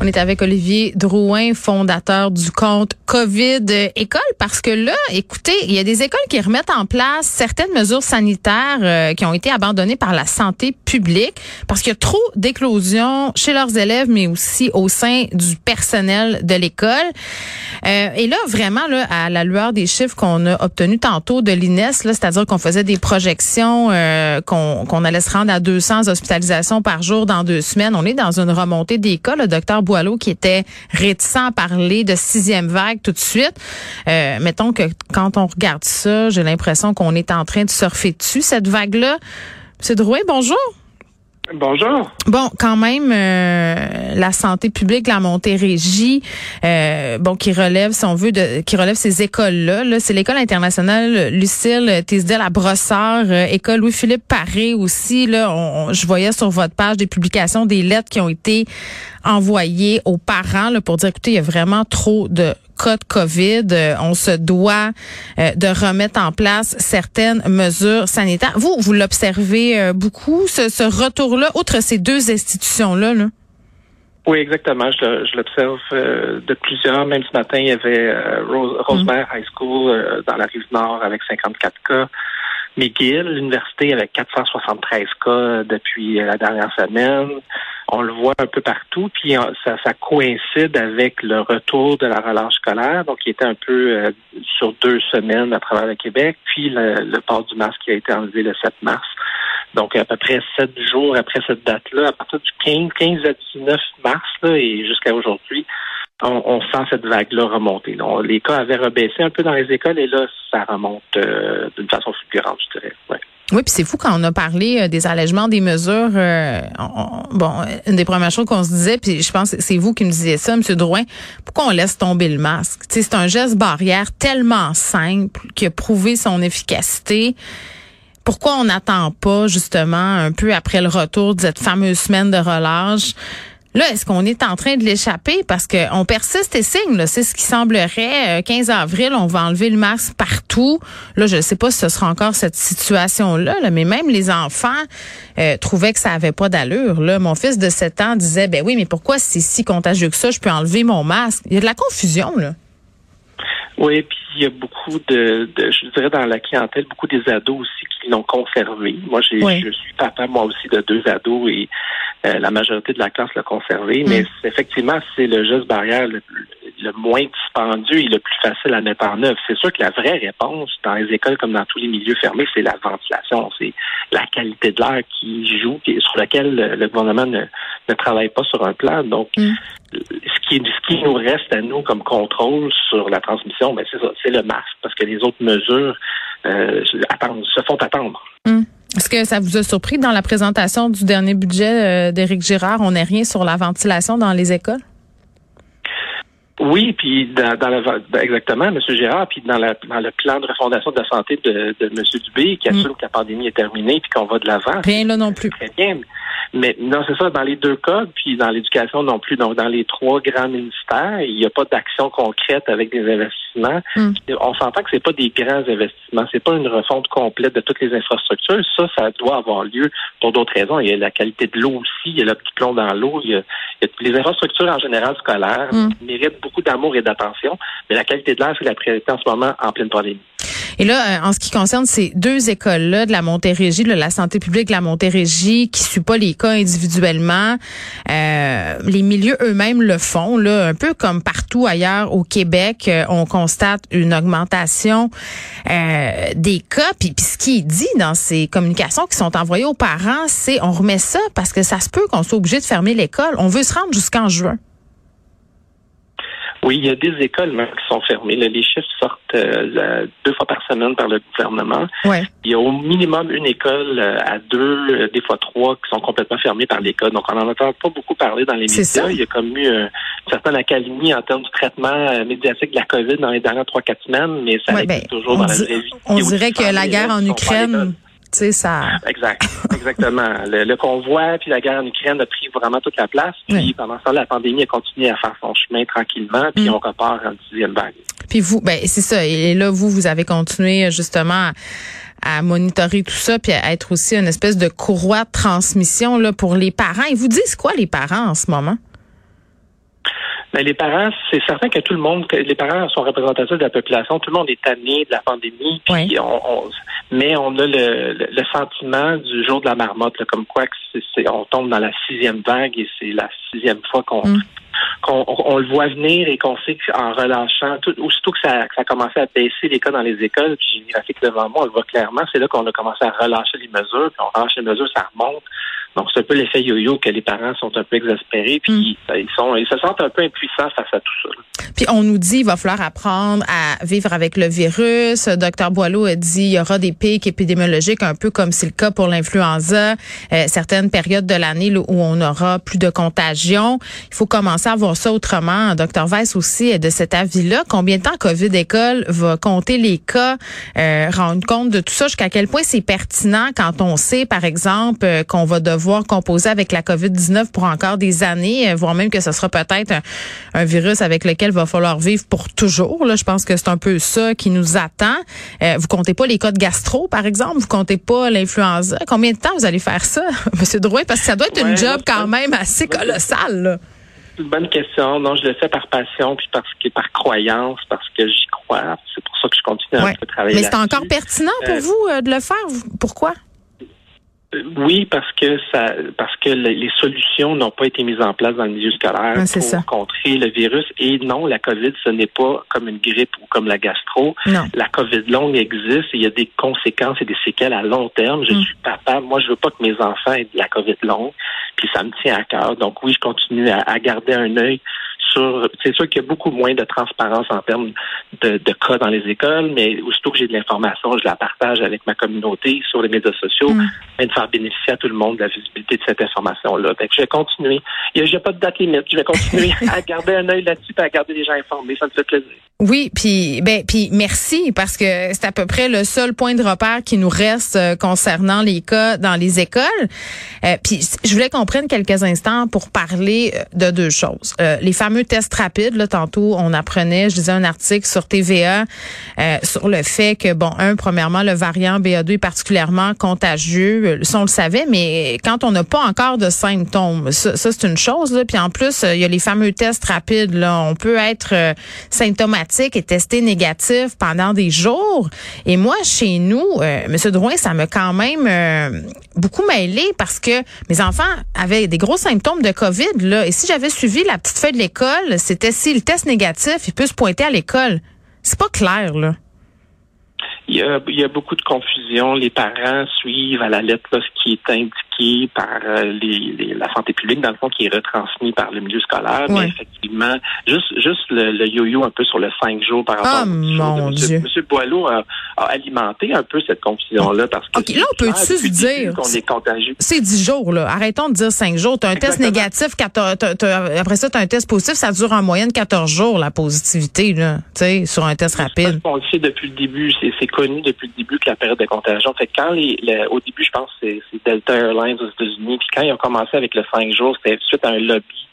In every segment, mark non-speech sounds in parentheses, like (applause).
On est avec Olivier Drouin, fondateur du compte COVID École, parce que là, écoutez, il y a des écoles qui remettent en place certaines mesures sanitaires euh, qui ont été abandonnées par la santé publique, parce qu'il y a trop d'éclosions chez leurs élèves, mais aussi au sein du personnel de l'école. Euh, et là, vraiment, là, à la lueur des chiffres qu'on a obtenus tantôt de l'INES, c'est-à-dire qu'on faisait des projections, euh, qu'on allait se rendre à 200 hospitalisations par jour dans deux semaines, on est dans une remontée des. Le docteur Qui était réticent à parler de sixième vague tout de suite. Euh, mettons que quand on regarde ça, j'ai l'impression qu'on est en train de surfer dessus, cette vague-là. M. Drouin, bonjour. Bonjour. Bon, quand même, euh, la santé publique, la Montérégie, euh, bon, qui relève, si on veut, qui relève ces écoles-là. -là, c'est l'école internationale Lucille Tisdale à Brossard, euh, école Louis-Philippe Paré aussi. Là, je voyais sur votre page des publications, des lettres qui ont été envoyées aux parents là, pour dire, écoutez, il y a vraiment trop de cas de COVID, euh, on se doit euh, de remettre en place certaines mesures sanitaires. Vous, vous l'observez euh, beaucoup, ce, ce retour-là, outre ces deux institutions-là? Là? Oui, exactement. Je, je l'observe de plusieurs. Même ce matin, il y avait Rose, Rosemère High School dans la rive nord avec 54 cas. McGill, l'université avec 473 cas depuis la dernière semaine. On le voit un peu partout, puis ça, ça coïncide avec le retour de la relâche scolaire, donc qui était un peu euh, sur deux semaines à travers le Québec, puis le, port du masque qui a été enlevé le 7 mars. Donc, à peu près sept jours après cette date-là, à partir du 15, 15 à 19 mars là, et jusqu'à aujourd'hui, on, sent cette vague-là remonter. les cas avaient rebaissé un peu dans les écoles et là, ça remonte euh, d'une façon fulgurante, je dirais. Ouais. Oui, puis c'est fou quand on a parlé euh, des allègements des mesures. Euh, bon, une des premières choses qu'on se disait, puis je pense que c'est vous qui me disiez ça, M. Drouin, pourquoi on laisse tomber le masque? C'est un geste barrière tellement simple qui a prouvé son efficacité. Pourquoi on n'attend pas justement un peu après le retour de cette fameuse semaine de relâche? Là, est-ce qu'on est en train de l'échapper? Parce qu'on persiste et signe. C'est ce qui semblerait. 15 euh, avril, on va enlever le masque partout. Là, je ne sais pas si ce sera encore cette situation-là, mais même les enfants euh, trouvaient que ça avait pas d'allure. Là. Mon fils de 7 ans disait, ben oui, mais pourquoi c'est si contagieux que ça? Je peux enlever mon masque. Il y a de la confusion, là. Oui, puis il y a beaucoup de, je dirais dans la clientèle, beaucoup des ados aussi qui l'ont conservé. Moi, j'ai, je suis papa, moi aussi, de deux ados et euh, la majorité de la classe l'a conservé, mais mm. effectivement, c'est le geste barrière le, moins dispendieux et le plus facile à mettre en œuvre. C'est sûr que la vraie réponse dans les écoles comme dans tous les milieux fermés, c'est la ventilation, c'est la qualité de l'air qui joue et sur lequel le, gouvernement ne, ne, travaille pas sur un plan. Donc, mm. ce, qui, ce qui nous reste à nous comme contrôle sur la transmission, ben c'est ça, c'est le masque, parce que les autres mesures euh, attendent, se font attendre. Mm. Est-ce que ça vous a surpris dans la présentation du dernier budget euh, d'Éric Girard, on n'est rien sur la ventilation dans les écoles? Oui, puis dans, dans ben, exactement, M. Girard, puis dans, dans le plan de refondation de la santé de, de M. Dubé, qui mm. que la pandémie est terminée puis qu'on va de l'avant. Rien là non plus. Très bien. Mais non, c'est ça, dans les deux cas, puis dans l'éducation non plus. Donc, dans les trois grands ministères, il n'y a pas d'action concrète avec des investissements. Hmm. On s'entend que c'est pas des grands investissements. C'est pas une refonte complète de toutes les infrastructures. Ça, ça doit avoir lieu pour d'autres raisons. Il y a la qualité de l'eau aussi. Il y a le petit plomb dans l'eau. Il, y a les infrastructures en général scolaires mm. méritent beaucoup d'amour et d'attention. Mais la qualité de l'air, c'est la priorité en ce moment en pleine pandémie. Et là, en ce qui concerne ces deux écoles-là de la Montérégie, de la santé publique de la Montérégie, qui suit pas les cas individuellement, les milieux eux-mêmes le font, là, un peu comme partout ailleurs au Québec, on constate une augmentation des cas. Puis, puis ce qui est dit dans ces communications qui sont envoyées aux parents, c'est on remet ça parce que ça se peut qu'on soit obligé de fermer l'école. On veut se rendre jusqu'en juin. Oui, il y a des écoles même qui sont fermées. les chiffres sortent euh, deux fois par semaine par le gouvernement. Il y a au minimum une école euh, à deux, euh, des fois trois, qui sont complètement fermées par l'école. Donc, on n'en entend pas beaucoup parler dans les médias. Il y a comme eu une certaine accalmie en termes de traitement médiatique de la COVID dans les dernières trois, quatre semaines, mais ça ouais, ben, toujours dans la vraie vie. On dirait que la guerre en Ukraine ça. Exact, exactement. le, convoi puis la guerre en Ukraine a pris vraiment toute la place. Puis pendant ce temps, la pandémie a continué à faire son chemin tranquillement. Puis mm. on repart en dixième vague. Puis vous, ben c'est ça. Et là, vous, vous avez continué justement à, monitorer tout ça, puis à être aussi une espèce de courroie de transmission là pour les parents. Ils vous disent quoi les parents en ce moment? Mais ben, les parents, c'est certain que tout le monde, que les parents sont représentatifs de la population, tout le monde est tanné de la pandémie, puis on, mais on a le, le, sentiment du jour de la marmotte, comme quoi que c'est, on tombe dans la sixième vague et c'est la sixième fois qu'on mm. qu'on on, le voit venir et qu'on sait qu'en relâchant, tout, aussitôt que ça, que ça a commencé à baisser les cas dans les écoles, puis j'ai une graphique devant moi, on le voit clairement, c'est là qu'on a commencé à relâcher les mesures, puis on relâche les mesures, ça remonte. Donc, c'est un peu l'effet yo-yo que les parents sont un peu exaspérés, puis mm. ils sont, ils se sentent un peu impuissants face à tout ça. Puis on nous dit, il va falloir apprendre à vivre avec le virus. Docteur Boileau a dit, il y aura des pics épidémiologiques, un peu comme c'est le cas pour l'influenza, euh, certaines périodes de l'année où on aura plus de contagion. Il faut commencer à voir ça autrement. Docteur Weiss aussi est de cet avis-là. Combien de temps COVID école va compter les cas, euh, rendre compte de tout ça, jusqu'à quel point c'est pertinent quand on sait, par exemple, euh, qu'on va devoir composer avec la COVID-19 pour encore des années, euh, voire même que ce sera peut-être un, virus avec lequel il va falloir vivre pour toujours. Là, je pense que c'est un peu ça qui nous attend. Euh, vous comptez pas les cas de gastro, par exemple, vous comptez pas l'influenza? Combien de temps vous allez faire ça, (laughs) Monsieur Drouin? Parce que ça doit être une job quand même assez colossale. C'est une bonne question. Non, je le fais par passion puis parce que par croyance, parce que j'y crois. C'est pour ça que je continue à travailler. Mais c'est encore pertinent pour euh, vous de le faire? Pourquoi? Oui, parce que ça, parce que les solutions n'ont pas été mises en place dans le milieu scolaire pour contrer le virus. Et non, la COVID, ce n'est pas comme une grippe ou comme la gastro. La COVID longue existe. Et il y a des conséquences et des séquelles à long terme. Je mm. suis papa. Moi, je veux pas que mes enfants aient de la COVID longue. Puis ça me tient à cœur. Donc oui, je continue à garder un œil c'est sûr qu'il y a beaucoup moins de transparence en termes de, cas dans les écoles, mais aussitôt que j'ai de l'information, je la partage avec ma communauté sur les médias sociaux, mm. et de faire bénéficier à tout le monde de la visibilité de cette information-là. je vais continuer. Il n'y a, pas de date limite. Je vais continuer (laughs) à garder un œil là-dessus et à garder les gens informés. Ça me fait plaisir. Oui, puis ben puis merci parce que c'est à peu près le seul point de repère qui nous reste euh, concernant les cas dans les écoles. Euh, puis je voulais qu'on prenne quelques instants pour parler euh, de deux choses. les fameux tests rapides, là tantôt on apprenait, je disais un article sur TVA sur le fait que bon, un premièrement le variant BA2 est particulièrement contagieux, ça on le savait, mais quand on n'a pas encore de symptômes, ça, c'est une chose là, puis en plus il y a les fameux tests rapides là, on peut être symptomatique est testé négatif pendant des jours. Et moi, chez nous, euh, M. Drouin, ça m'a quand même euh, beaucoup mêlé parce que mes enfants avaient des gros symptômes de COVID. Là, et si j'avais suivi la petite feuille de l'école, c'était si le test négatif, il peut se pointer à l'école. C'est pas clair, là. Il y, a, il y, a, beaucoup de confusion. Les parents suivent à la lettre ce qui est indiqué par euh, les, la santé publique, dans le fond, qui est retransmis par le milieu scolaire. Mais effectivement, juste, juste le, yo-yo un peu sur le cinq jours par rapport oh, mon Dieu. Monsieur Boileau a, alimenté un peu cette confusion-là parce que là, on peut-tu se dire qu'on est contagieux. C'est dix jours, là. Arrêtons de dire cinq jours. Tu as un test négatif, après ça, tu as un test positif, ça dure en moyenne 14 jours, la positivité, là, sur un test rapide. On le sait depuis le début, c'est connu depuis le début que la période de contagion. Fait quand les, au début, je pense que c'est Delta Airlines aux États-Unis, puis quand ils ont commencé avec le 5 jours, c'était suite à un lobby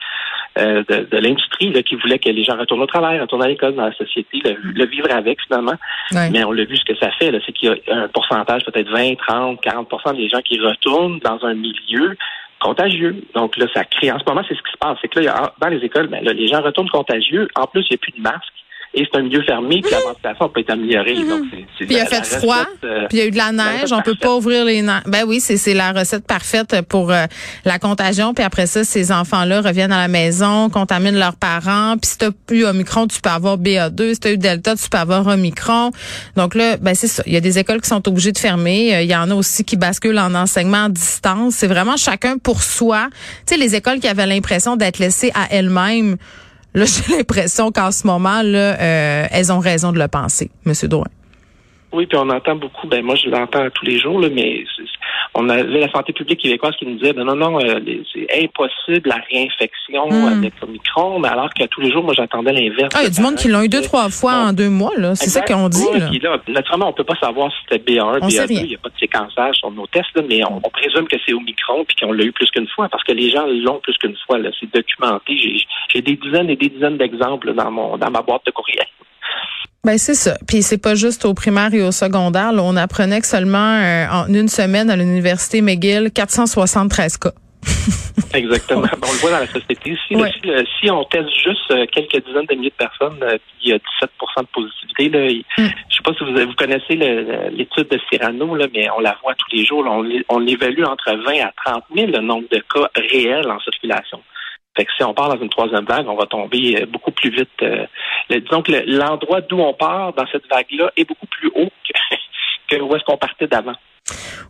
euh, de, l'industrie qui voulait que les gens retournent au travail, retournent à l'école, dans la société, le, vivre avec finalement. Mais on l'a vu ce que ça fait, c'est qu'il y a un pourcentage, peut-être 20, 30, 40% des gens qui retournent dans un milieu contagieux. Donc là, ça crée, en ce moment, c'est ce qui se passe. C'est que là, dans les écoles, ben, les gens retournent contagieux. En plus, il n'y a plus de masques et c'est un milieu fermé, puis la ventilation peut être améliorée. Donc, puis il a fait froid, puis il y a eu de la neige, on peut pas ouvrir les. Ben oui, c'est la recette parfaite pour euh, la contagion, puis après ça, ces enfants-là reviennent à la maison, contaminent leurs parents, puis si t'as eu Omicron, tu peux avoir BA2, si t'as eu Delta, tu peux avoir Omicron. Donc là, ben c'est ça, il y a des écoles qui sont obligées de fermer, euh, il y en a aussi qui basculent en enseignement à distance. C'est vraiment chacun pour soi. Tu sais, les écoles qui avaient l'impression d'être laissées à elles-mêmes, Là, (laughs) j'ai l'impression qu'en ce moment, là, euh, elles ont raison de le penser, Monsieur Drouin. Oui, puis on entend beaucoup, ben moi je l'entends tous les jours, là, mais on avait la santé publique québécoise qui nous disait ben non, non, euh, c'est impossible la réinfection hmm. avec Omicron, mais alors que tous les jours, moi j'attendais l'inverse. Ah, il y a du monde qui l'ont eu deux, trois fois en deux mois, là. C'est ça qu'on dit. là. Puis là, naturellement, on peut pas savoir si c'était B1, B2, il n'y a pas de séquençage sur nos tests, là, mais on, présume que c'est Omicron puis qu'on l'a eu plus qu'une fois parce que les gens l'ont plus qu'une fois. Là. C'est documenté. J'ai des dizaines et des dizaines d'exemples dans mon dans ma boîte de courriel. Ben c'est ça. Puis c'est pas juste au primaire et au secondaire. on apprenait que seulement euh, en une semaine à l'université McGill, 473 cas. (laughs) Exactement. on le voit dans la société. Si, si, on teste juste euh, quelques dizaines de milliers de personnes, il y a 17% de positivité. Là. ne mm. Je sais pas si vous, vous connaissez l'étude de Cyrano, là, mais on la voit tous les jours. on, on évalue entre 20 à 30 000 le nombre de cas réels en circulation. Fait que si on part dans une troisième vague, on va tomber euh, beaucoup plus vite. Euh, disons que l'endroit d'où on part dans cette vague-là est beaucoup plus haut que, (laughs) que où est-ce qu'on partait d'avant.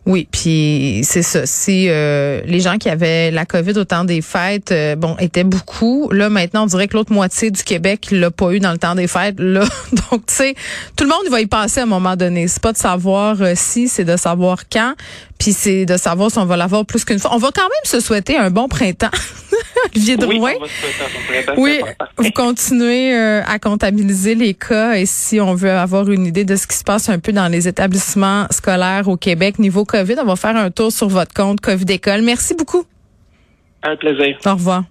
Oui, puis c'est ça. Si euh, les gens qui avaient la COVID au temps des fêtes, euh, bon, étaient beaucoup. Là, maintenant, on dirait que l'autre moitié du Québec l'a pas eu dans le temps des fêtes. Là, (laughs) donc, tu sais, tout le monde va y passer à un moment donné. C'est pas de savoir si, c'est de savoir quand. Puis c'est de savoir si on va l'avoir plus qu'une fois. On va quand même se souhaiter un bon printemps. (laughs) Olivier Drouin. Oui, vous continuez à comptabiliser les cas et si on veut avoir une idée de ce qui se passe un peu dans les établissements scolaires au Québec niveau COVID, on va faire un tour sur votre compte COVID École. Merci beaucoup. Un plaisir. Au revoir.